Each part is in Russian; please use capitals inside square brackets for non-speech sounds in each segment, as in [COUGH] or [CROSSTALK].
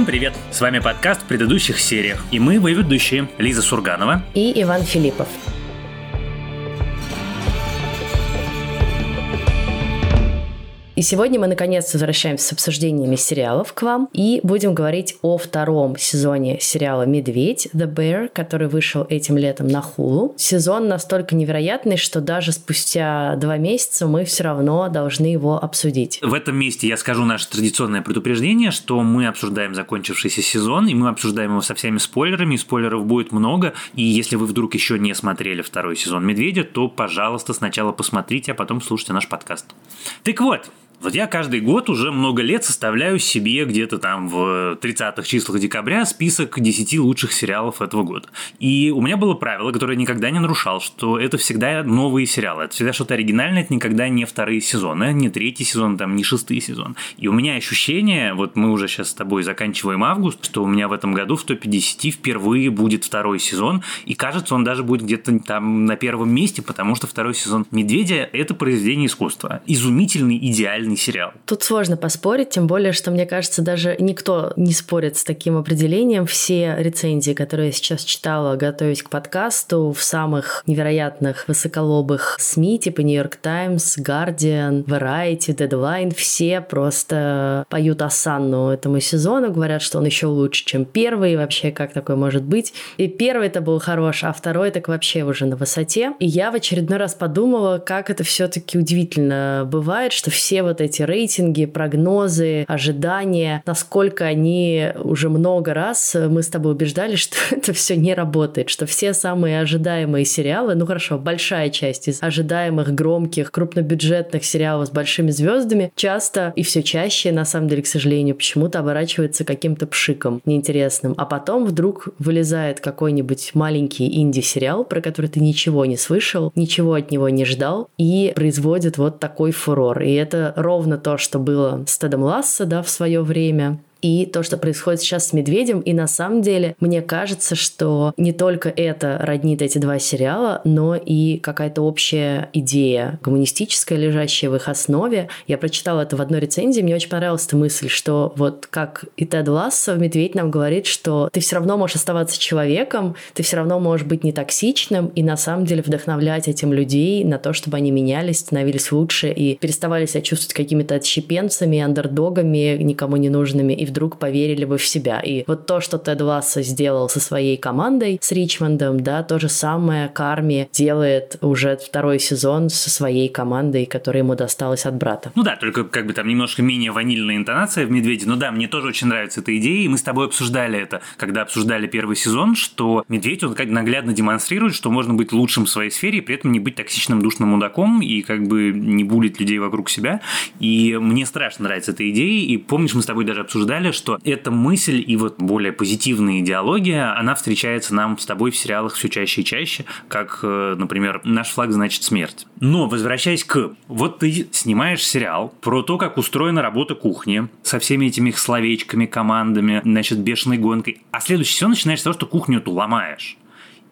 Всем привет! С вами подкаст в предыдущих сериях. И мы, вы ведущие, Лиза Сурганова и Иван Филиппов. И сегодня мы наконец возвращаемся с обсуждениями сериалов к вам и будем говорить о втором сезоне сериала «Медведь» The Bear, который вышел этим летом на Хулу. Сезон настолько невероятный, что даже спустя два месяца мы все равно должны его обсудить. В этом месте я скажу наше традиционное предупреждение, что мы обсуждаем закончившийся сезон, и мы обсуждаем его со всеми спойлерами, и спойлеров будет много, и если вы вдруг еще не смотрели второй сезон «Медведя», то, пожалуйста, сначала посмотрите, а потом слушайте наш подкаст. Так вот, вот я каждый год уже много лет составляю себе где-то там в 30-х числах декабря список 10 лучших сериалов этого года. И у меня было правило, которое я никогда не нарушал, что это всегда новые сериалы. Это всегда что-то оригинальное, это никогда не вторые сезоны, не третий сезон, там, не шестый сезон. И у меня ощущение, вот мы уже сейчас с тобой заканчиваем август, что у меня в этом году в 150 впервые будет второй сезон, и кажется, он даже будет где-то там на первом месте, потому что второй сезон «Медведя» — это произведение искусства. Изумительный, идеальный идеальный сериал. Тут сложно поспорить, тем более, что, мне кажется, даже никто не спорит с таким определением. Все рецензии, которые я сейчас читала, готовясь к подкасту, в самых невероятных высоколобых СМИ, типа York Times, Guardian, Variety, Deadline, все просто поют осанну этому сезону, говорят, что он еще лучше, чем первый, и вообще как такое может быть. И первый это был хорош, а второй так вообще уже на высоте. И я в очередной раз подумала, как это все-таки удивительно бывает, что все вот эти рейтинги, прогнозы, ожидания, насколько они уже много раз э, мы с тобой убеждали, [LAUGHS] что это все не работает, что все самые ожидаемые сериалы, ну хорошо, большая часть из ожидаемых громких крупнобюджетных сериалов с большими звездами часто и все чаще, на самом деле, к сожалению, почему-то оборачивается каким-то пшиком неинтересным. А потом вдруг вылезает какой-нибудь маленький инди-сериал, про который ты ничего не слышал, ничего от него не ждал, и производит вот такой фурор. И это ровно то, что было с Тедом Ласса, да, в свое время и то, что происходит сейчас с Медведем. И на самом деле, мне кажется, что не только это роднит эти два сериала, но и какая-то общая идея гуманистическая, лежащая в их основе. Я прочитала это в одной рецензии, мне очень понравилась эта мысль, что вот как и Тед Лассо, Медведь нам говорит, что ты все равно можешь оставаться человеком, ты все равно можешь быть не токсичным и на самом деле вдохновлять этим людей на то, чтобы они менялись, становились лучше и переставали себя чувствовать какими-то отщепенцами, андердогами, никому не нужными и вдруг поверили бы в себя. И вот то, что Тед Лассо сделал со своей командой, с Ричмондом, да, то же самое Карми делает уже второй сезон со своей командой, которая ему досталась от брата. Ну да, только как бы там немножко менее ванильная интонация в «Медведе». Ну да, мне тоже очень нравится эта идея, и мы с тобой обсуждали это, когда обсуждали первый сезон, что «Медведь», он как наглядно демонстрирует, что можно быть лучшим в своей сфере и при этом не быть токсичным душным мудаком и как бы не булить людей вокруг себя. И мне страшно нравится эта идея, и помнишь, мы с тобой даже обсуждали обсуждали, что эта мысль и вот более позитивная идеология, она встречается нам с тобой в сериалах все чаще и чаще, как, э, например, «Наш флаг значит смерть». Но, возвращаясь к... Вот ты снимаешь сериал про то, как устроена работа кухни, со всеми этими словечками, командами, значит, бешеной гонкой, а следующий сезон начинаешь с того, что кухню эту ломаешь.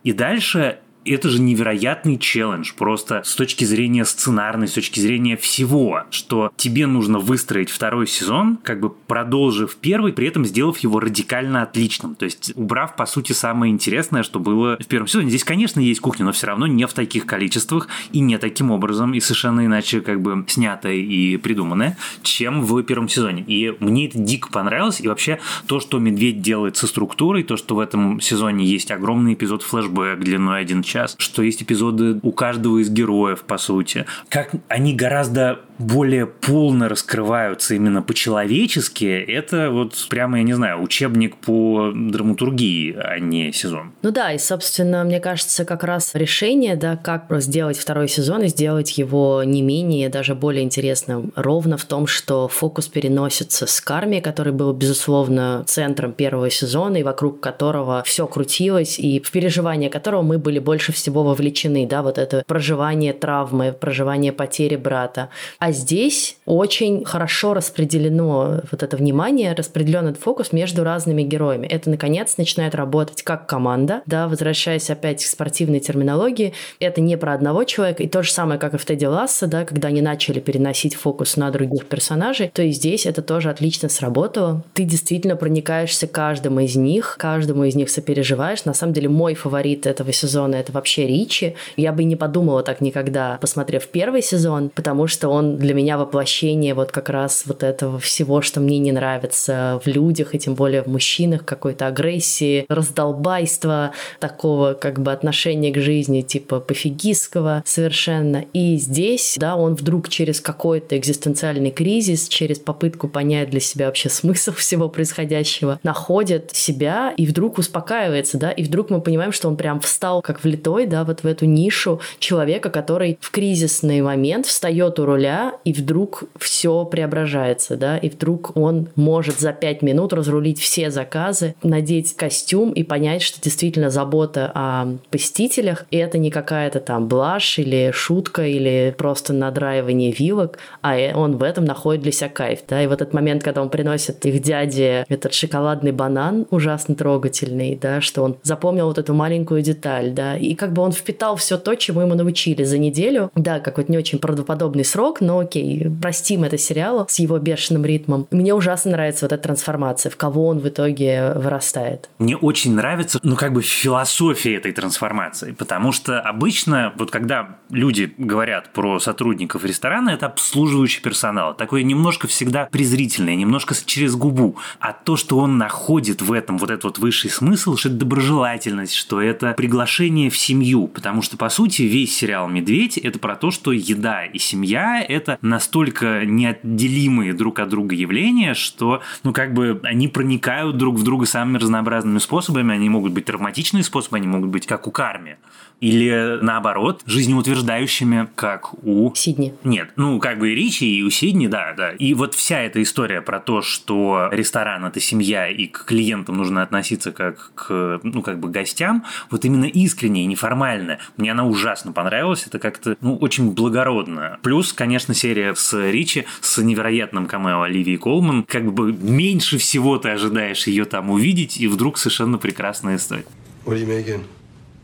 И дальше это же невероятный челлендж, просто с точки зрения сценарной, с точки зрения всего, что тебе нужно выстроить второй сезон, как бы продолжив первый, при этом сделав его радикально отличным. То есть убрав, по сути, самое интересное, что было в первом сезоне. Здесь, конечно, есть кухня, но все равно не в таких количествах и не таким образом, и совершенно иначе как бы снятое и придуманное, чем в первом сезоне. И мне это дико понравилось, и вообще то, что Медведь делает со структурой, то, что в этом сезоне есть огромный эпизод флешбэк длиной один час, сейчас, что есть эпизоды у каждого из героев, по сути. Как они гораздо более полно раскрываются именно по-человечески, это вот прямо, я не знаю, учебник по драматургии, а не сезон. Ну да, и, собственно, мне кажется, как раз решение, да, как сделать второй сезон и сделать его не менее, даже более интересным, ровно в том, что фокус переносится с Карми, который был, безусловно, центром первого сезона, и вокруг которого все крутилось, и в переживание которого мы были больше всего вовлечены, да, вот это проживание травмы, проживание потери брата. А А здесь очень хорошо распределено вот это внимание, распределен этот фокус между разными героями. Это, наконец, начинает работать как команда, да, возвращаясь опять к спортивной терминологии. Это не про одного человека, и то же самое, как и в Тедди Ласса, да, когда они начали переносить фокус на других персонажей, то и здесь это тоже отлично сработало. Ты действительно проникаешься каждым из них, каждому из них сопереживаешь. На самом деле мой фаворит этого сезона это вообще Ричи. Я бы не подумала так никогда, посмотрев первый сезон, потому что он для меня воплощение вот как раз вот этого всего, что мне не нравится в людях, и тем более в мужчинах, какой-то агрессии, раздолбайства, такого как бы отношения к жизни типа пофигистского совершенно. И здесь, да, он вдруг через какой-то экзистенциальный кризис, через попытку понять для себя вообще [LAUGHS] смысл всего происходящего, находит себя и вдруг успокаивается, да, и вдруг мы понимаем, что он прям встал как влитой, да, вот в эту нишу человека, который в кризисный момент встает у руля и вдруг все преображается, да, и вдруг он может за пять минут разрулить все заказы, надеть костюм и понять, что действительно забота о посетителях, и это не какая-то там блажь или шутка или просто надраивание вилок, а он в этом находит для себя кайф, да, и вот этот момент, когда он приносит их дяде этот шоколадный банан, ужасно трогательный, да, что он запомнил вот эту маленькую деталь, да, и как бы он впитал все то, чему ему научили за неделю, да, какой-то не очень правдоподобный срок, но окей, простим это сериалу с его бешеным ритмом. Мне ужасно нравится вот эта трансформация, в кого он в итоге вырастает. Мне очень нравится, ну, как бы философия этой трансформации, потому что обычно, вот когда люди говорят про сотрудников ресторана, это обслуживающий персонал, такой немножко всегда презрительный, немножко через губу, а то, что он находит в этом вот этот вот высший смысл, что это доброжелательность, что это приглашение в семью, потому что, по сути, весь сериал «Медведь» — это про то, что еда и семья — это настолько неотделимые друг от друга явления, что, ну, как бы они проникают друг в друга самыми разнообразными способами, они могут быть травматичные способы, они могут быть как у Карми, или наоборот, жизнеутверждающими, как у... Сидни. Нет, ну, как бы и Ричи, и у Сидни, да, да. И вот вся эта история про то, что ресторан – это семья, и к клиентам нужно относиться как к, ну, как бы гостям, вот именно искренне и неформально. Мне она ужасно понравилась, это как-то, ну, очень благородно. Плюс, конечно, серия с Ричи, с невероятным камео Оливии Колман, как бы меньше всего ты ожидаешь ее там увидеть, и вдруг совершенно прекрасная история. What are you making?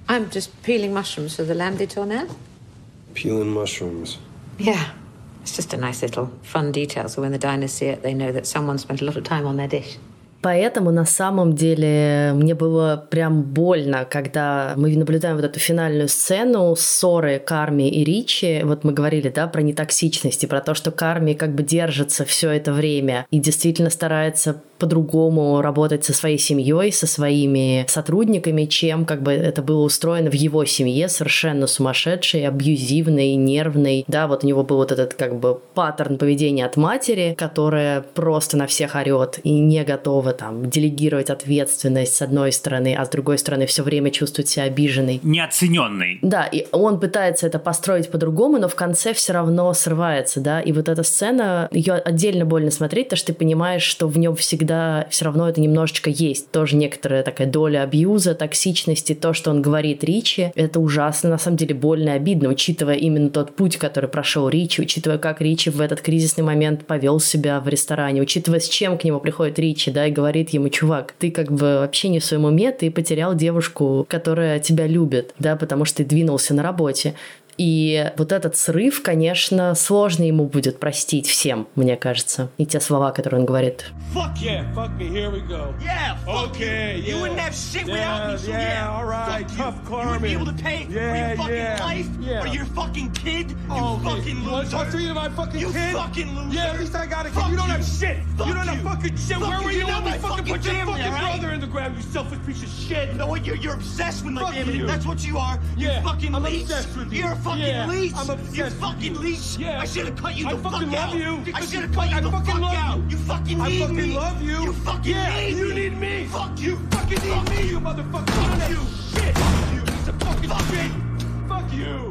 I'm just peeling mushrooms for the lamb de tournelle. Peeling mushrooms. Yeah. It's just a nice little fun detail, so when the diners see it, they know that someone spent a lot of time on their dish. Поэтому на самом деле мне было прям больно, когда мы наблюдаем вот эту финальную сцену ссоры Карми и Ричи. Вот мы говорили, да, про нетоксичность и про то, что Карми как бы держится все это время и действительно старается по-другому работать со своей семьей, со своими сотрудниками, чем как бы это было устроено в его семье, совершенно сумасшедшей, абьюзивной, нервной. Да, вот у него был вот этот как бы паттерн поведения от матери, которая просто на всех орет и не готова там делегировать ответственность с одной стороны, а с другой стороны все время чувствует себя обиженной. Неоцененный. Да, и он пытается это построить по-другому, но в конце все равно срывается, да, и вот эта сцена, ее отдельно больно смотреть, потому что ты понимаешь, что в нем всегда все равно это немножечко есть. Тоже некоторая такая доля абьюза, токсичности, то, что он говорит Ричи, это ужасно, на самом деле больно и обидно, учитывая именно тот путь, который прошел Ричи, учитывая, как Ричи в этот кризисный момент повел себя в ресторане, учитывая, с чем к нему приходит Ричи, да, и говорит ему, чувак, ты как бы вообще не в своем уме, ты потерял девушку, которая тебя любит, да, потому что ты двинулся на работе. И вот этот срыв, конечно, сложно ему будет простить всем, мне кажется. И те слова, которые он говорит. Fuck yeah, fuck me, here we go. Yeah, fuck Okay, you. You yeah. wouldn't have shit without Yeah, me, so yeah, yeah. all right, fuck tough you. You would be Carmen. able to pay for Yeah, your fucking yeah, life yeah. or your fucking kid. You Oh, okay. fucking You want loser. to talk to me to my fucking You kid? fucking loser. Yeah, at least I got a kid. Fuck you don't you. have shit. Fuck you don't have you. fucking shit. Fuck Where you. were you You're when we fucking put your family, fucking alright? brother in the ground, you selfish piece of shit? You know what? You're, you're obsessed with my Fuck family. you. That's what you are. Yeah, you fucking I'm leech. obsessed with you. You're a fucking Yeah, leech. I'm obsessed You fucking you. leech. Yeah. I should have cut you I the fuck fucking love you I should have cut you I the fucking fuck love out. you. You fucking I fucking me. love you. You fucking yeah, need you me. need me. Fuck you. fucking need Fuck me, you. you motherfucker. Fuck You you. Shit. Fuck you. Piece of fucking Fuck shit. Fuck you.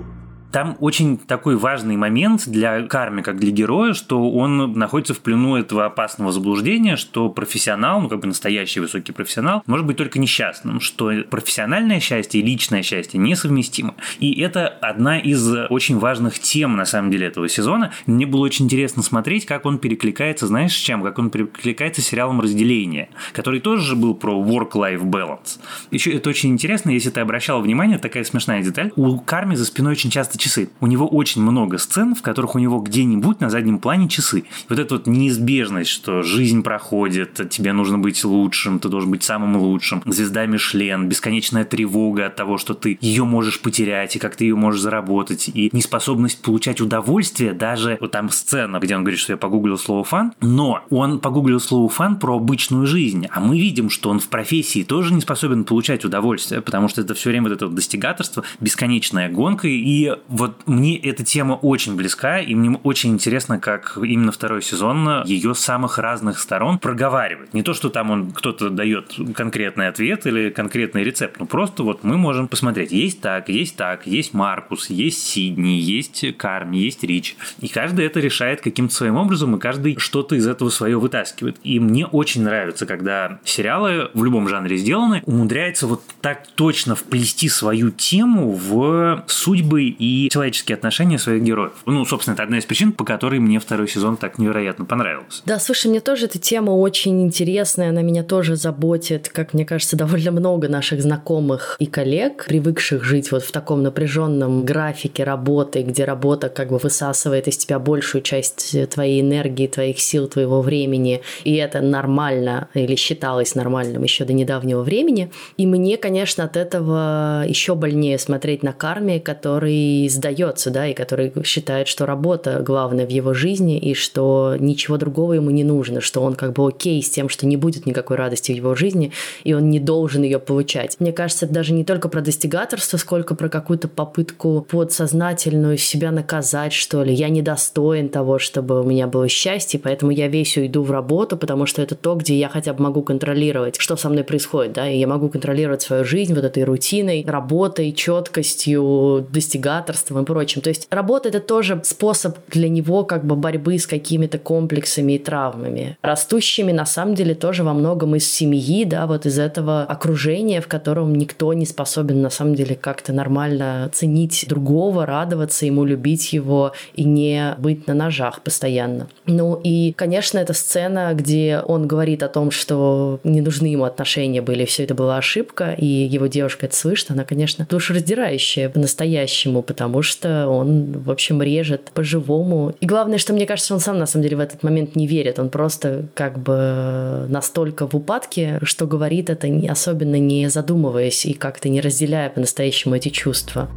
Там очень такой важный момент для Карми, как для героя, что он находится в плену этого опасного заблуждения, что профессионал, ну как бы настоящий высокий профессионал, может быть только несчастным, что профессиональное счастье и личное счастье несовместимы. И это одна из очень важных тем, на самом деле, этого сезона. Мне было очень интересно смотреть, как он перекликается, знаешь, с чем? Как он перекликается с сериалом «Разделение», который тоже же был про work-life balance. Еще это очень интересно, если ты обращал внимание, такая смешная деталь. У Карми за спиной очень часто часы. У него очень много сцен, в которых у него где-нибудь на заднем плане часы. Вот эта вот неизбежность, что жизнь проходит, тебе нужно быть лучшим, ты должен быть самым лучшим. Звезда Мишлен, бесконечная тревога от того, что ты ее можешь потерять, и как ты ее можешь заработать, и неспособность получать удовольствие, даже вот там сцена, где он говорит, что я погуглил слово фан, но он погуглил слово фан про обычную жизнь, а мы видим, что он в профессии тоже не способен получать удовольствие, потому что это все время вот это вот достигаторство, бесконечная гонка, и вот мне эта тема очень близка, и мне очень интересно, как именно второй сезон ее с самых разных сторон проговаривает. Не то, что там он кто-то дает конкретный ответ или конкретный рецепт, ну просто вот мы можем посмотреть, есть так, есть так, есть Маркус, есть Сидни, есть Карми, есть Рич, и каждый это решает каким-то своим образом, и каждый что-то из этого свое вытаскивает. И мне очень нравится, когда сериалы в любом жанре сделаны, умудряются вот так точно вплести свою тему в судьбы и человеческие отношения своих героев. Ну, собственно, это одна из причин, по которой мне второй сезон так невероятно понравился. Да, слушай, мне тоже эта тема очень интересная, она меня тоже заботит, как мне кажется, [LAUGHS] довольно много наших знакомых и коллег, привыкших жить вот в таком напряженном графике работы, где работа как бы высасывает из тебя большую часть твоей энергии, твоих сил, твоего времени, и это нормально или считалось нормальным еще до недавнего времени. И мне, конечно, от этого еще больнее смотреть на Карме, который сдается, да, и который считает, что работа главная в его жизни, и что ничего другого ему не нужно, что он как бы окей с тем, что не будет никакой радости в его жизни, и он не должен ее получать. Мне кажется, это даже не только про достигаторство, сколько про какую-то попытку подсознательную себя наказать, что ли. Я недостоин того, чтобы у меня было счастье, поэтому я весь уйду в работу, потому что это то, где я хотя бы могу контролировать, что со мной происходит, да, и я могу контролировать свою жизнь вот этой рутиной, работой, четкостью, достигаторством и прочим. То есть работа — это тоже способ для него как бы борьбы с какими-то комплексами и травмами, растущими на самом деле тоже во многом из семьи, да, вот из этого окружения, в котором никто не способен на самом деле как-то нормально ценить другого, радоваться ему, любить его и не быть на ножах постоянно. Ну и, конечно, эта сцена, где он говорит о том, что не нужны ему отношения были, все это была ошибка, и его девушка это слышит, она, конечно, душераздирающая по-настоящему, потому что он, в общем, режет по-живому. И главное, что мне кажется, он сам на самом деле в этот момент не верит, он просто как бы настолько в упадке, что говорит это особенно не задумываясь и как-то не разделяя по-настоящему эти чувства.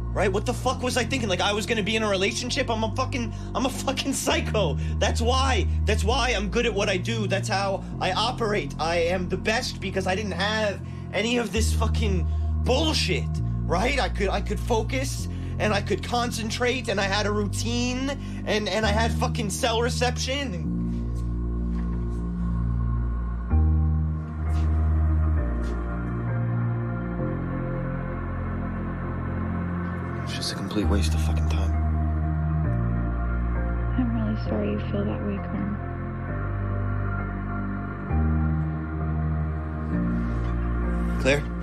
Any of this fucking bullshit. Right? I could I could focus and I could concentrate and I had a routine and and I had fucking cell reception. It's just a complete waste of fucking time. I'm really sorry you feel that way, Carm. Claire?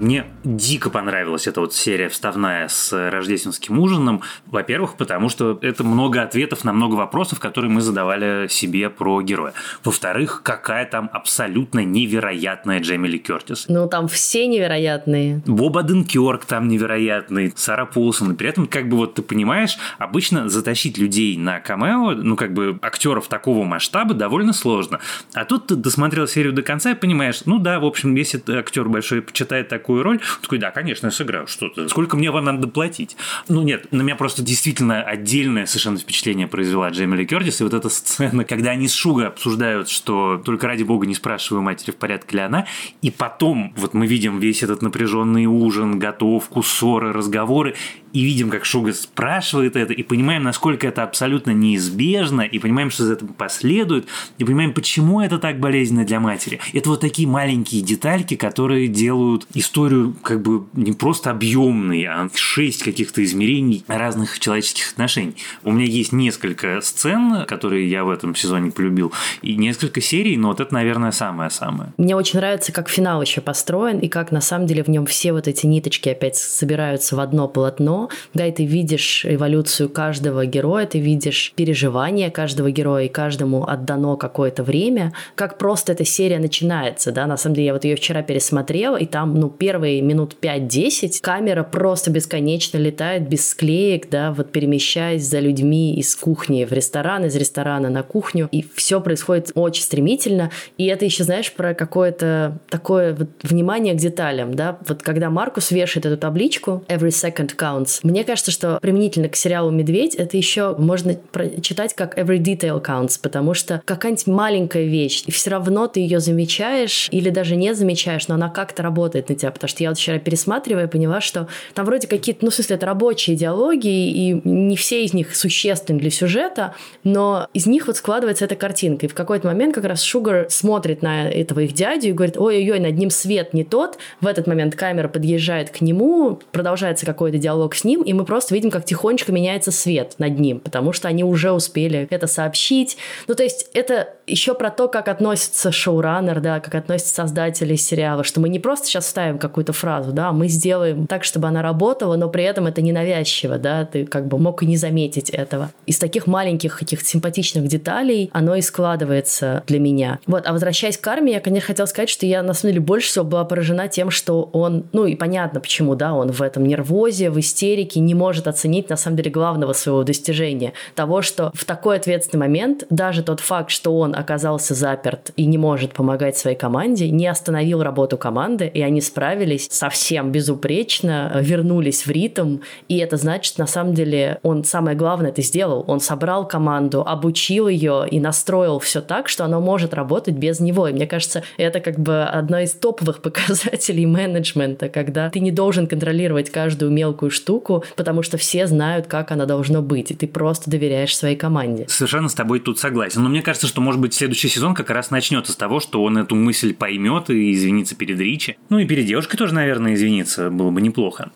Мне дико понравилась эта вот серия вставная с рождественским ужином. Во-первых, потому что это много ответов на много вопросов, которые мы задавали себе про героя. Во-вторых, какая там абсолютно невероятная Джемили Кертис. Ну, там все невероятные. Боб Аденкерк там невероятный, Сара Полсон. При этом, как бы вот ты понимаешь, обычно затащить людей на камео, ну, как бы актеров такого масштаба довольно сложно. А тут ты досмотрел серию до конца и понимаешь, ну да, в общем, если актер большой почитает такую роль, он такой, да, конечно, я сыграю что-то. Сколько мне вам надо платить? Ну нет, на меня просто действительно отдельное совершенно впечатление произвела Джеймили Кертис. И вот эта сцена, когда они с Шуга обсуждают, что только ради бога не спрашиваю матери, в порядке ли она, и потом вот мы видим весь этот напряженный ужин, готовку, ссоры, разговоры, и видим, как Шуга спрашивает это, и понимаем, насколько это абсолютно неизбежно, и понимаем, что за этим последует, и понимаем, почему это так болезненно для матери. Это вот такие маленькие детальки, которые делают историю как бы не просто объемной, а шесть каких-то измерений разных человеческих отношений. У меня есть несколько сцен, которые я в этом сезоне полюбил, и несколько серий, но вот это, наверное, самое-самое. Мне очень нравится, как финал еще построен, и как на самом деле в нем все вот эти ниточки опять собираются в одно полотно. Да, и ты видишь эволюцию каждого героя, ты видишь переживания каждого героя, и каждому отдано какое-то время. Как просто эта серия начинается, да, на самом деле я вот ее вчера пересмотрела, и там, ну, первые минут 5-10 камера просто бесконечно летает без склеек, да, вот перемещаясь за людьми из кухни в ресторан, из ресторана на кухню, и все происходит очень стремительно, и это еще, знаешь, про какое-то такое вот внимание к деталям, да, вот когда Маркус вешает эту табличку «Every second counts», мне кажется, что применительно к сериалу «Медведь» это еще можно прочитать как «Every detail counts», потому что какая-нибудь маленькая вещь, и все равно ты ее замечаешь или даже не замечаешь, но она как-то работает на тебя, потому что я вот вчера пересматривая поняла, что там вроде какие-то, ну, в смысле, это рабочие диалоги, и не все из них существенны для сюжета, но из них вот складывается эта картинка. И в какой-то момент как раз Шугар смотрит на этого их дядю и говорит, ой-ой-ой, над ним свет не тот. В этот момент камера подъезжает к нему, продолжается какой-то диалог с ним, и мы просто видим, как тихонечко меняется свет над ним, потому что они уже успели это сообщить. Ну, то есть это еще про то, как относится шоураннер, да, как относятся создатели сериала, что мы не просто сейчас ставим какую-то фразу, да, мы сделаем так, чтобы она работала, но при этом это ненавязчиво, да, ты как бы мог и не заметить этого. Из таких маленьких каких-то симпатичных деталей оно и складывается для меня. Вот, а возвращаясь к Карме, я, конечно, хотела сказать, что я, на самом деле, больше всего была поражена тем, что он, ну и понятно почему, да, он в этом нервозе, в истерике не может оценить, на самом деле, главного своего достижения. Того, что в такой ответственный момент даже тот факт, что он оказался заперт и не может помогать своей команде, не остановил работу команды, и они справились совсем безупречно, вернулись в ритм, и это значит, на самом деле, он самое главное это сделал. Он собрал команду, обучил ее и настроил все так, что оно может работать без него. И мне кажется, это как бы одно из топовых [LAUGHS] показателей менеджмента, когда ты не должен контролировать каждую мелкую штуку, потому что все знают, как она должно быть, и ты просто доверяешь своей команде. Совершенно с тобой тут согласен. Но мне кажется, что, может быть, следующий сезон как раз начнется с того, что он эту мысль поймет и извинится перед Ричи. Ну и перед девушкой тоже, наверное, извиниться было бы неплохо.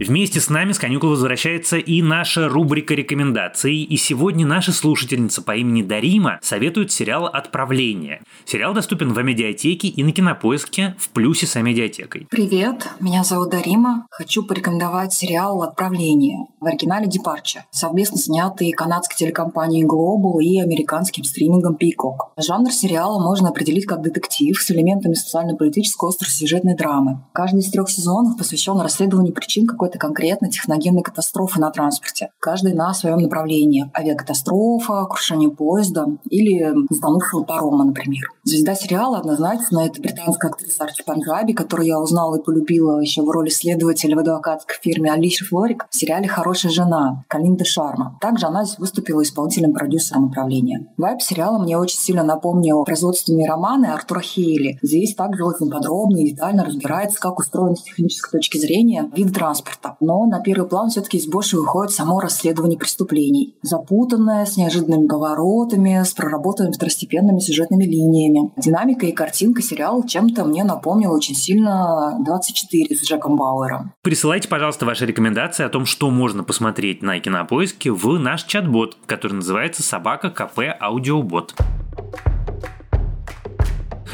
Вместе с нами с каникул возвращается и наша рубрика рекомендаций, и сегодня наша слушательница по имени Дарима советует сериал «Отправление». Сериал доступен в медиатеке и на кинопоиске в плюсе с медиатекой. Привет, меня зовут Дарима. Хочу порекомендовать сериал «Отправление» в оригинале Departure, совместно снятый канадской телекомпанией Global и американским стримингом Peacock. Жанр сериала можно определить как детектив с элементами социально-политической остросюжетной драмы. Каждый из трех сезонов посвящен расследованию причин какой какой-то конкретной техногенной катастрофы на транспорте. Каждый на своем направлении. Авиакатастрофа, крушение поезда или затонувшего парома, например. Звезда сериала однозначно это британская актриса Арчи Панджаби, которую я узнала и полюбила еще в роли следователя в адвокатской фирме Алиша Флорик в сериале «Хорошая жена» Калинда Шарма. Также она здесь выступила исполнительным продюсером управления. Вайп сериала мне очень сильно напомнил производственные романы Артура Хейли. Здесь также очень подробно и детально разбирается, как устроен с технической точки зрения вид транспорта транспорта. Но на первый план все-таки из больше выходит само расследование преступлений. Запутанное, с неожиданными поворотами, с проработанными второстепенными сюжетными линиями. Динамика и картинка сериала чем-то мне напомнила очень сильно 24 с Джеком Бауэром. Присылайте, пожалуйста, ваши рекомендации о том, что можно посмотреть на кинопоиске в наш чат-бот, который называется «Собака КП Аудиобот»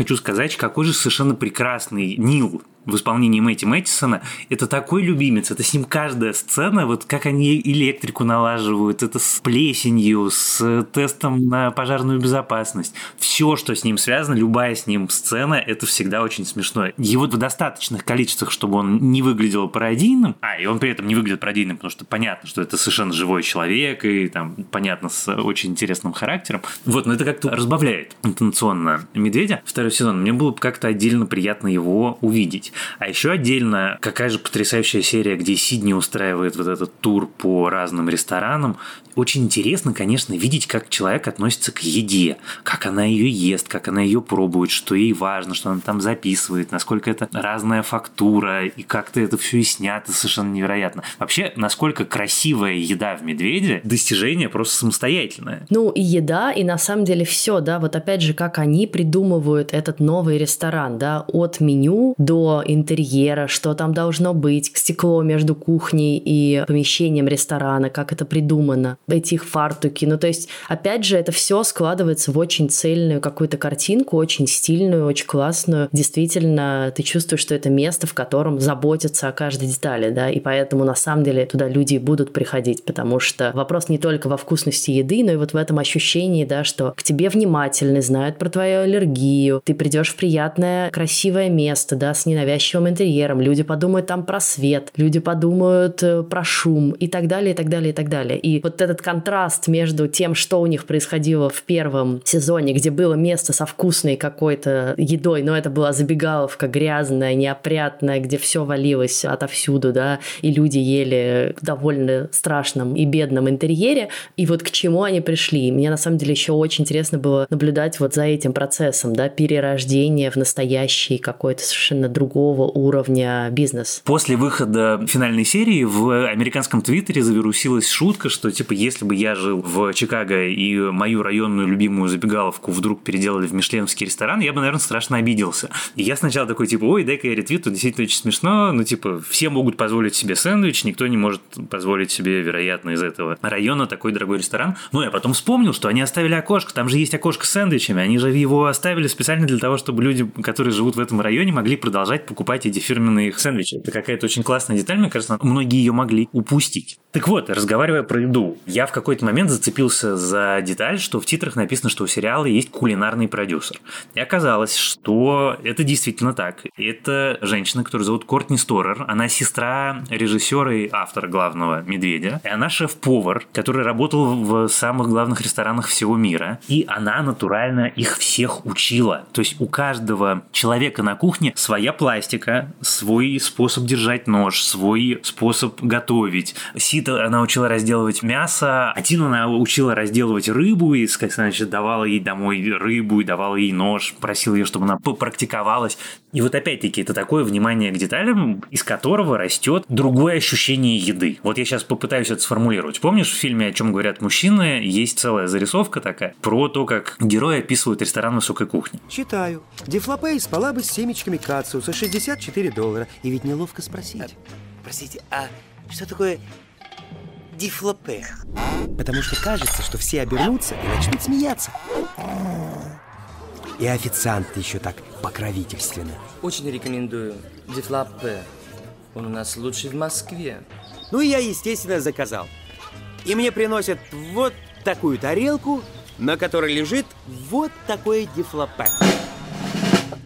хочу сказать, какой же совершенно прекрасный Нил в исполнении Мэтти Мэттисона, это такой любимец, это с ним каждая сцена, вот как они электрику налаживают, это с плесенью, с тестом на пожарную безопасность. Все, что с ним связано, любая с ним сцена, это всегда очень смешно. Его в достаточных количествах, чтобы он не выглядел пародийным, а, и он при этом не выглядит пародийным, потому что понятно, что это совершенно живой человек, и там понятно, с очень интересным характером. Вот, но это как-то разбавляет интонационно Медведя второй сезон. Мне было как-то отдельно приятно его увидеть. А еще отдельно, какая же потрясающая серия, где Сидни устраивает вот этот тур по разным ресторанам. Очень интересно, конечно, видеть, как человек относится к еде, как она ее ест, как она ее пробует, что ей важно, что она там записывает, насколько это разная фактура, и как-то это все и снято совершенно невероятно. Вообще, насколько красивая еда в «Медведе» – достижение просто самостоятельное. Ну, и еда, и на самом деле все, да, вот опять же, как они придумывают этот новый ресторан, да, от меню до интерьера, что там должно быть, стекло между кухней и помещением ресторана, как это придумано, эти фартуки. Ну, то есть, опять же, это все складывается в очень цельную какую-то картинку, очень стильную, очень классную. Действительно, ты чувствуешь, что это место, в котором заботятся о каждой детали, да, и поэтому на самом деле туда люди будут приходить, потому что вопрос не только во вкусности еды, но и вот в этом ощущении, да, что к тебе внимательны, знают про твою аллергию, ты придешь в приятное, красивое место, да, с ненавязчивым интерьером, люди подумают там про свет, люди подумают э, про шум и так далее, и так далее, и так далее. И вот этот контраст между тем, что у них происходило в первом сезоне, где было место со вкусной какой-то едой, но это была забегаловка грязная, неопрятная, где все валилось отовсюду, да, и люди ели в довольно страшном и бедном интерьере, и вот к чему они пришли. Мне на самом деле еще очень интересно было наблюдать вот за этим процессом, да, перерождения в настоящий какой-то совершенно другого уровня бизнес. После выхода финальной серии в американском твиттере завирусилась шутка, что типа если бы я жил в Чикаго и мою районную любимую забегаловку вдруг переделали в мишленовский ресторан, я бы, наверное, страшно обиделся. И я сначала такой, типа, ой, дай-ка я ретвит, тут действительно очень смешно, ну, типа, все могут позволить себе сэндвич, никто не может позволить себе, вероятно, из этого района такой дорогой ресторан. Ну, я потом вспомнил, что они оставили окошко, там же есть окошко с сэндвичами, они же его оставили специально для того, чтобы люди, которые живут в этом районе, могли продолжать покупать эти фирменные их сэндвичи. Это какая-то очень классная деталь, мне кажется, многие ее могли упустить. Так вот, разговаривая про еду, я в какой-то момент зацепился за деталь, что в титрах написано, что у сериала есть кулинарный продюсер. И оказалось, что это действительно так. Это женщина, которую зовут Кортни Сторер. Она сестра режиссера и автора главного «Медведя». И она шеф-повар, который работал в самых главных ресторанах всего мира. И она натурально их всех учила. То есть у каждого человека на кухне своя пластика, свой способ держать нож, свой способ готовить. Сита она учила разделывать мясо, а Тину она учила разделывать рыбу, и, значит, давала ей домой рыбу, и давала ей нож, просила ее, чтобы она попрактиковалась. И вот опять-таки это такое внимание к деталям, из которого растет другое ощущение еды. Вот я сейчас попытаюсь это сформулировать. Помнишь в фильме «О чем говорят мужчины» есть целая зарисовка такая про то, как герои описывают ресторан высокой кухни. Читаю. Дефлопей спала бы с семечками кацу за 64 доллара. И ведь неловко спросить. Простите, а что такое дифлопе? Потому что кажется, что все обернутся и начнут смеяться. И официант еще так покровительственно. Очень рекомендую. Дифлопе. Он у нас лучший в Москве. Ну и я, естественно, заказал. И мне приносят вот такую тарелку, на которой лежит вот такое дифлопе.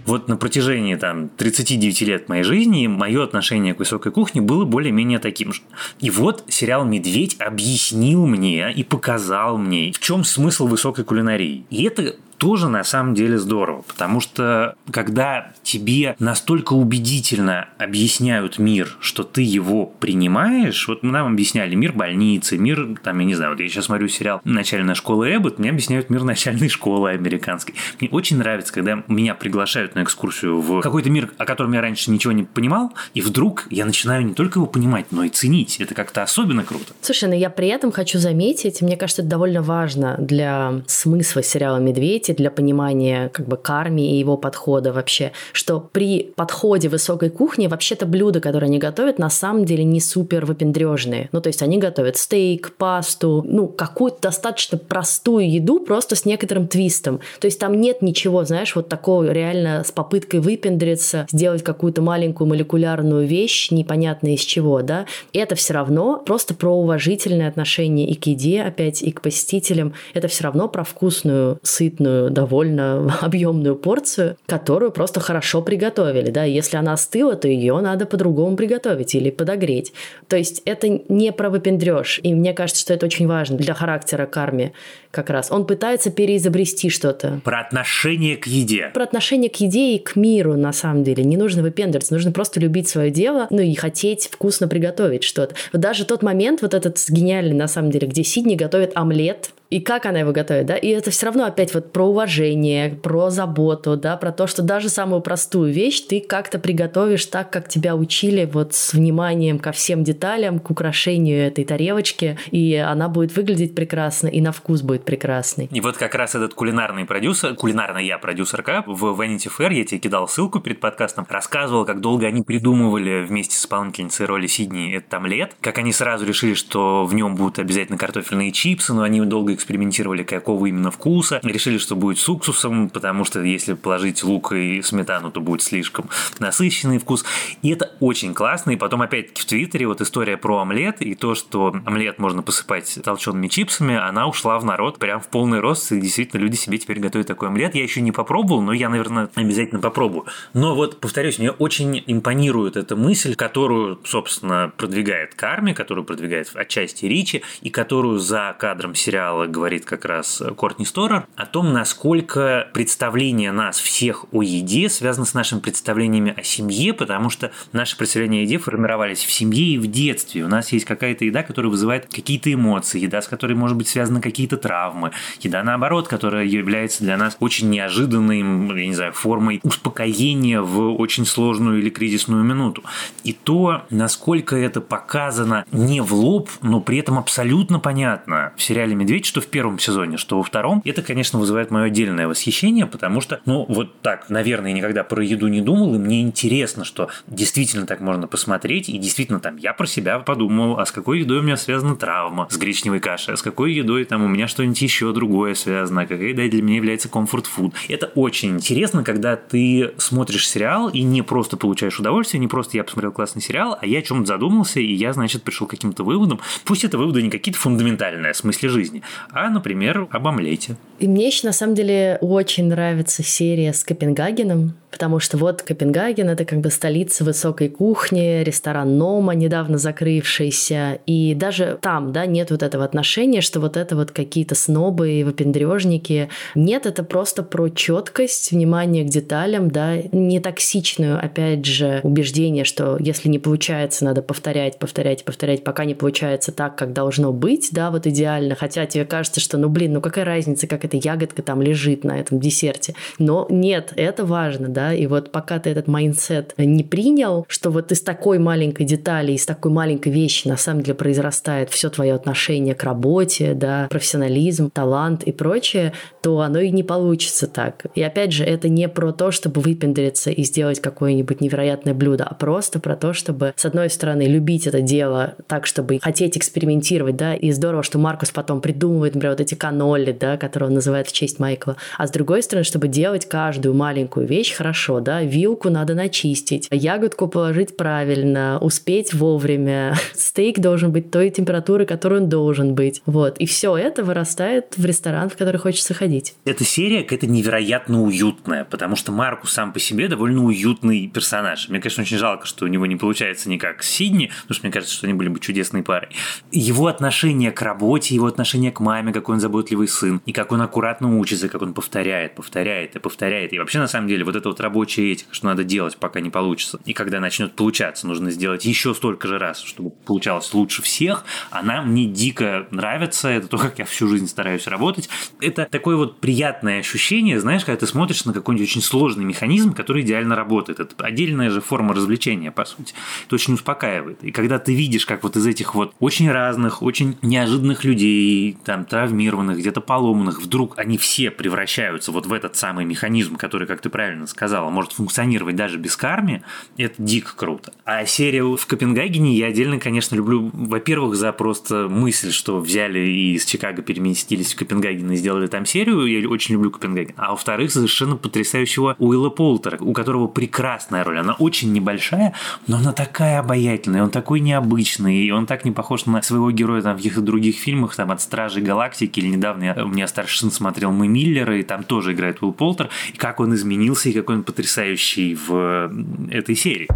Вот на протяжении там 39 лет моей жизни мое отношение к высокой кухне было более-менее таким же. И вот сериал «Медведь» объяснил мне и показал мне, в чем смысл высокой кулинарии. И это тоже на самом деле здорово, потому что когда тебе настолько убедительно объясняют мир, что ты его принимаешь, вот нам объясняли мир больницы, мир, там, я не знаю, вот я сейчас смотрю сериал «Начальная школа Эббот», мне объясняют мир начальной школы американской. Мне очень нравится, когда меня приглашают на экскурсию в какой-то мир, о котором я раньше ничего не понимал, и вдруг я начинаю не только его понимать, но и ценить. Это как-то особенно круто. Слушай, ну я при этом хочу заметить, мне кажется, это довольно важно для смысла сериала «Медведь» и для понимания как бы карми и его подхода вообще, что при подходе высокой кухни вообще-то блюда, которые они готовят, на самом деле не супер выпендрежные. Ну, то есть они готовят стейк, пасту, ну, какую-то достаточно простую еду, просто с некоторым твистом. То есть там нет ничего, знаешь, вот такого реально с попыткой выпендриться, сделать какую-то маленькую молекулярную вещь, непонятно из чего, да. Это все равно просто про уважительное отношение и к еде, опять, и к посетителям. Это все равно про вкусную, сытную крупную, довольно [LAUGHS] объемную порцию, которую просто хорошо приготовили, да, если она остыла, то ее надо по-другому приготовить или подогреть. То есть это не про выпендреж, и мне кажется, что это очень важно для характера карми как раз. Он пытается переизобрести что-то. Про отношение к еде. Про отношение к еде и к миру, на самом деле. Не нужно выпендриваться, нужно просто любить свое дело, ну и хотеть вкусно приготовить что-то. Вот даже тот момент, вот этот гениальный, на самом деле, где Сидни готовит омлет и как она его готовит, да, и это все равно опять вот про уважение, про заботу, да, про то, что даже самую простую вещь ты как-то приготовишь так, как тебя учили, вот с вниманием ко всем деталям, к украшению этой тарелочки, и она будет выглядеть прекрасно, и на вкус будет прекрасный. И вот как раз этот кулинарный продюсер, кулинарный я продюсерка, в Vanity Fair, я тебе кидал ссылку перед подкастом, рассказывал, как долго они придумывали вместе с исполнительницей роли Сидни этот омлет, как они сразу решили, что в нем будут обязательно картофельные чипсы, но они долго экспериментировали, какого именно вкуса. Решили, что будет с уксусом, потому что если положить лук и сметану, то будет слишком насыщенный вкус. И это очень классно. И потом опять-таки в Твиттере вот история про омлет и то, что омлет можно посыпать толчеными чипсами, она ушла в народ прям в полный рост. И действительно люди себе теперь готовят такой омлет. Я еще не попробовал, но я, наверное, обязательно попробую. Но вот, повторюсь, мне очень импонирует эта мысль, которую, собственно, продвигает Карми, которую продвигает отчасти Ричи, и которую за кадром сериала говорит как раз Кортни Сторер, о том, насколько представление нас всех о еде связано с нашими представлениями о семье, потому что наши представления о еде формировались в семье и в детстве. У нас есть какая-то еда, которая вызывает какие-то эмоции, еда, с которой, может быть, связаны какие-то травмы, еда, наоборот, которая является для нас очень неожиданной, я не знаю, формой успокоения в очень сложную или кризисную минуту. И то, насколько это показано не в лоб, но при этом абсолютно понятно в сериале «Медведь», что в первом сезоне, что во втором, это, конечно, вызывает мое отдельное восхищение, потому что, ну, вот так, наверное, никогда про еду не думал, и мне интересно, что действительно так можно посмотреть, и действительно там я про себя подумал, а с какой едой у меня связана травма с гречневой кашей, а с какой едой там у меня что-нибудь еще другое связано, а какая еда для меня является комфорт-фуд. Это очень интересно, когда ты смотришь сериал и не просто получаешь удовольствие, не просто я посмотрел классный сериал, а я о чем-то задумался, и я, значит, пришел к каким-то выводам. Пусть это выводы не какие-то фундаментальные в смысле жизни, а, например, об омлете. И мне еще на самом деле очень нравится серия с Копенгагеном, потому что вот Копенгаген — это как бы столица высокой кухни, ресторан Noma, недавно закрывшийся, и даже там, да, нет вот этого отношения, что вот это вот какие-то снобы и выпендрежники. Нет, это просто про четкость, внимание к деталям, да, не токсичную, опять же, убеждение, что если не получается, надо повторять, повторять, повторять, пока не получается так, как должно быть, да, вот идеально, хотя тебе кажется, что, ну, блин, ну какая разница, как эта ягодка там лежит на этом десерте. Но нет, это важно, да, и вот пока ты этот mindset не принял, что вот из такой маленькой детали, из такой маленькой вещи на самом деле произрастает все твое отношение к работе, да, профессионализм, талант и прочее, то оно и не получится так. И опять же, это не про то, чтобы выпендриться и сделать какое-нибудь невероятное блюдо, а просто про то, чтобы, с одной стороны, любить это дело так, чтобы хотеть экспериментировать, да, и здорово, что Маркус потом придумывает, например, вот эти каноли, да, которые он называет в честь Майкла, а с другой стороны, чтобы делать каждую маленькую вещь хорошо, да, вилку надо начистить, ягодку положить правильно, успеть вовремя, [LAUGHS] стейк должен быть той температуры, которой он должен быть, вот, и все это вырастает в ресторан, в который хочется ходить. Эта серия какая-то невероятно уютная, потому что Маркус сам по себе довольно уютный персонаж. Мне, конечно, очень жалко, что у него не получается никак с Сидни, потому что мне кажется, что они были бы чудесной парой. Его отношение к работе, его отношение к маме, какой он заботливый сын, и как он аккуратно учится, как он повторяет, повторяет и повторяет. И вообще, на самом деле, вот эта вот рабочая этика, что надо делать, пока не получится. И когда начнет получаться, нужно сделать еще столько же раз, чтобы получалось лучше всех. Она мне дико нравится. Это то, как я всю жизнь стараюсь работать. Это такое вот приятное ощущение, знаешь, когда ты смотришь на какой-нибудь очень сложный механизм, который идеально работает. Это отдельная же форма развлечения, по сути. Это очень успокаивает. И когда ты видишь, как вот из этих вот очень разных, очень неожиданных людей, там, травмированных, где-то поломанных, вдруг они все превращаются вот в этот самый механизм, который, как ты правильно сказала, может функционировать даже без карми, это дико круто. А серию в Копенгагене я отдельно, конечно, люблю, во-первых, за просто мысль, что взяли и из Чикаго переместились в Копенгаген и сделали там серию, я очень люблю Копенгаген. А во-вторых, совершенно потрясающего Уилла Полтера, у которого прекрасная роль. Она очень небольшая, но она такая обаятельная, он такой необычный, и он так не похож на своего героя там, в каких-то других фильмах, там, от Стражей Галактики, или недавно у меня старший Succession, смотрел «Мы Миллеры», и там тоже играет Уилл Полтер, и как он изменился, и какой он потрясающий в этой серии.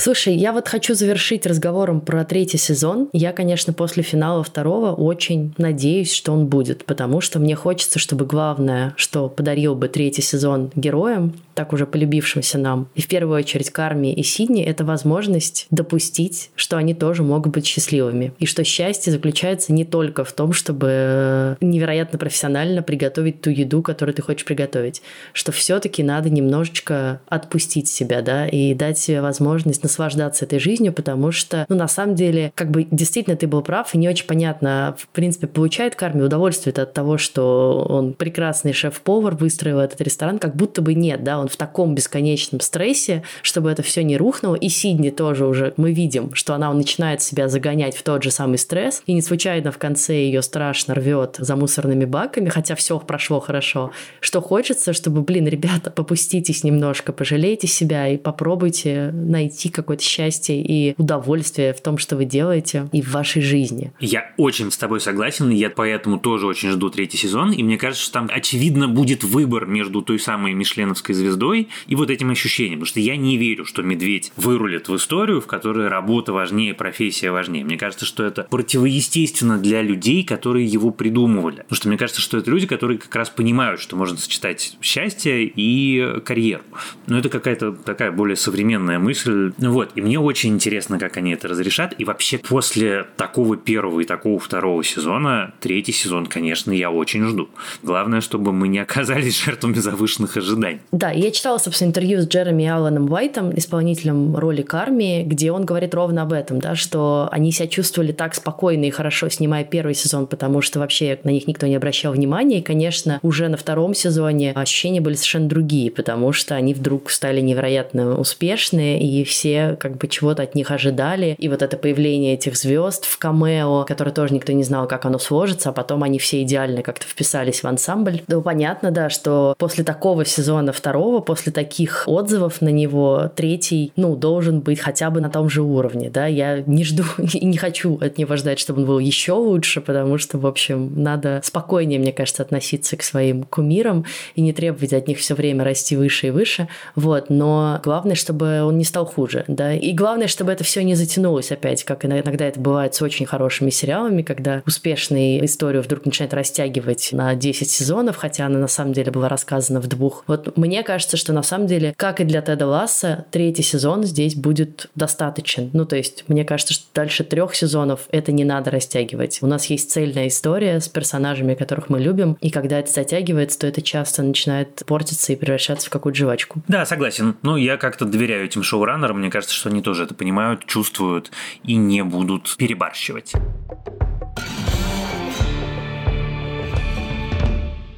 Слушай, я вот хочу завершить разговором про третий сезон. Я, конечно, после финала второго очень надеюсь, что он будет, потому что мне хочется, чтобы главное, что подарил бы третий сезон героям, так уже полюбившимся нам, и в первую очередь Карми и Сидни, это возможность допустить, что они тоже могут быть счастливыми. И что счастье заключается не только в том, чтобы невероятно профессионально приготовить ту еду, которую ты хочешь приготовить. Что все-таки надо немножечко отпустить себя, да, и дать себе возможность наслаждаться этой жизнью, потому что, ну, на самом деле, как бы действительно ты был прав, и не очень понятно, в принципе, получает Карми удовольствие от того, что он прекрасный шеф-повар, выстроил этот ресторан, как будто бы нет, да, он в таком бесконечном стрессе, чтобы это все не рухнуло. И Сидни тоже уже мы видим, что она начинает себя загонять в тот же самый стресс. И не случайно в конце ее страшно рвет за мусорными баками, хотя все прошло хорошо. Что хочется, чтобы, блин, ребята, попуститесь немножко, пожалейте себя и попробуйте найти какое-то счастье и удовольствие в том, что вы делаете и в вашей жизни. Я очень с тобой согласен, я поэтому тоже очень жду третий сезон, и мне кажется, что там очевидно будет выбор между той самой Мишленовской звездой и вот этим ощущением. Потому что я не верю, что медведь вырулит в историю, в которой работа важнее, профессия важнее. Мне кажется, что это противоестественно для людей, которые его придумывали. Потому что мне кажется, что это люди, которые как раз понимают, что можно сочетать счастье и карьеру. Но это какая-то такая более современная мысль. Вот. И мне очень интересно, как они это разрешат. И вообще после такого первого и такого второго сезона, третий сезон, конечно, я очень жду. Главное, чтобы мы не оказались [LAUGHS] жертвами завышенных ожиданий. Да, я читала, собственно, интервью с Джереми Алланом Уайтом, исполнителем роли Карми, где он говорит ровно об этом, да, что они себя чувствовали так спокойно и хорошо, снимая первый сезон, потому что вообще на них никто не обращал внимания. И, конечно, уже на втором сезоне ощущения были совершенно другие, потому что они вдруг стали невероятно успешные, и все как бы чего-то от них ожидали. И вот это появление этих звезд в камео, которое тоже никто не знал, как оно сложится, а потом они все идеально как-то вписались в ансамбль. Да, понятно, да, что после такого сезона второго, после таких отзывов на него, третий, ну, должен быть хотя бы на том же уровне, да, я не жду [LAUGHS] и не хочу от него ждать, чтобы он был еще лучше, потому что, в общем, надо спокойнее, мне кажется, относиться к своим кумирам и не требовать от них все время расти выше и выше, вот, но главное, чтобы он не стал хуже, да, и главное, чтобы это все не затянулось опять, как иногда это бывает с очень хорошими сериалами, когда успешные историю вдруг начинает растягивать на 10 сезонов, хотя она на самом деле была рассказана в двух. Вот мне кажется, что на самом деле, как и для Теда Ласса, третий сезон здесь будет достаточен. Ну, то есть, мне кажется, что дальше трех сезонов это не надо растягивать. У нас есть цельная история с персонажами, которых мы любим, и когда это затягивается, то это часто начинает портиться и превращаться в какую-то жвачку. Да, согласен. Ну, я как-то доверяю этим шоураннерам. Мне кажется, что они тоже это понимают, чувствуют и не будут перебарщивать.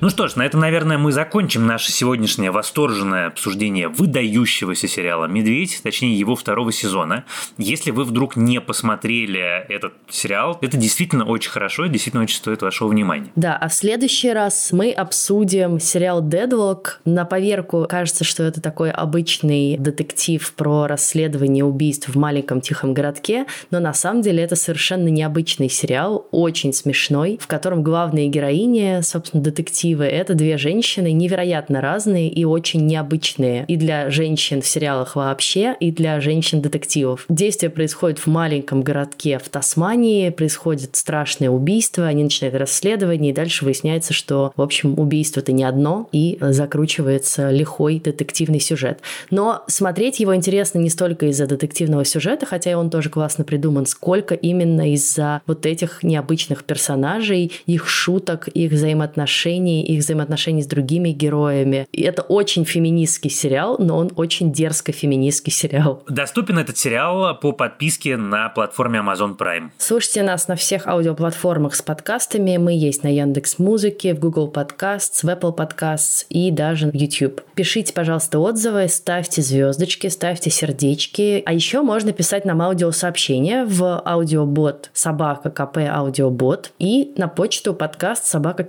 Ну что ж, на этом, наверное, мы закончим наше сегодняшнее восторженное обсуждение выдающегося сериала «Медведь», точнее его второго сезона. Если вы вдруг не посмотрели этот сериал, это действительно очень хорошо действительно очень стоит вашего внимания. Да, а в следующий раз мы обсудим сериал «Дедлок». На поверку кажется, что это такой обычный детектив про расследование убийств в маленьком тихом городке, но на самом деле это совершенно необычный сериал, очень смешной, в котором главные героини, собственно, детектив красивые. Это две женщины невероятно разные и очень необычные. И для женщин в сериалах вообще, и для женщин-детективов. Действие происходит в маленьком городке в Тасмании, происходит страшное убийство, они начинают расследование, и дальше выясняется, что, в общем, убийство-то не одно, и закручивается лихой детективный сюжет. Но смотреть его интересно не столько из-за детективного сюжета, хотя и он тоже классно придуман, сколько именно из-за вот этих необычных персонажей, их шуток, их взаимоотношений, их взаимоотношений с другими героями. И это очень феминистский сериал, но он очень дерзко феминистский сериал. Доступен этот сериал по подписке на платформе Amazon Prime. Слушайте нас на всех аудиоплатформах с подкастами. Мы есть на Яндекс Музыке, в Google Podcasts, в Apple Podcasts и даже в YouTube. Пишите, пожалуйста, отзывы, ставьте звездочки, ставьте сердечки. А еще можно писать нам аудиосообщения в аудиобот собака КП аудиобот и на почту подкаст собака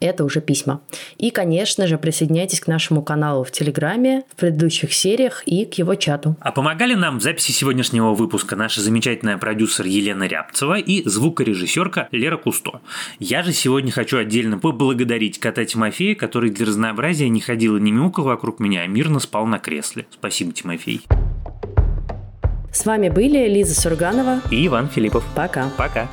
Это уже письма. И, конечно же, присоединяйтесь к нашему каналу в Телеграме, в предыдущих сериях и к его чату. А помогали нам в записи сегодняшнего выпуска наша замечательная продюсер Елена Рябцева и звукорежиссерка Лера Кусто. Я же сегодня хочу отдельно поблагодарить кота Тимофея, который для разнообразия не ходил и не мяукал вокруг меня, а мирно спал на кресле. Спасибо, Тимофей. С вами были Лиза Сурганова и Иван Филиппов. Пока. Пока.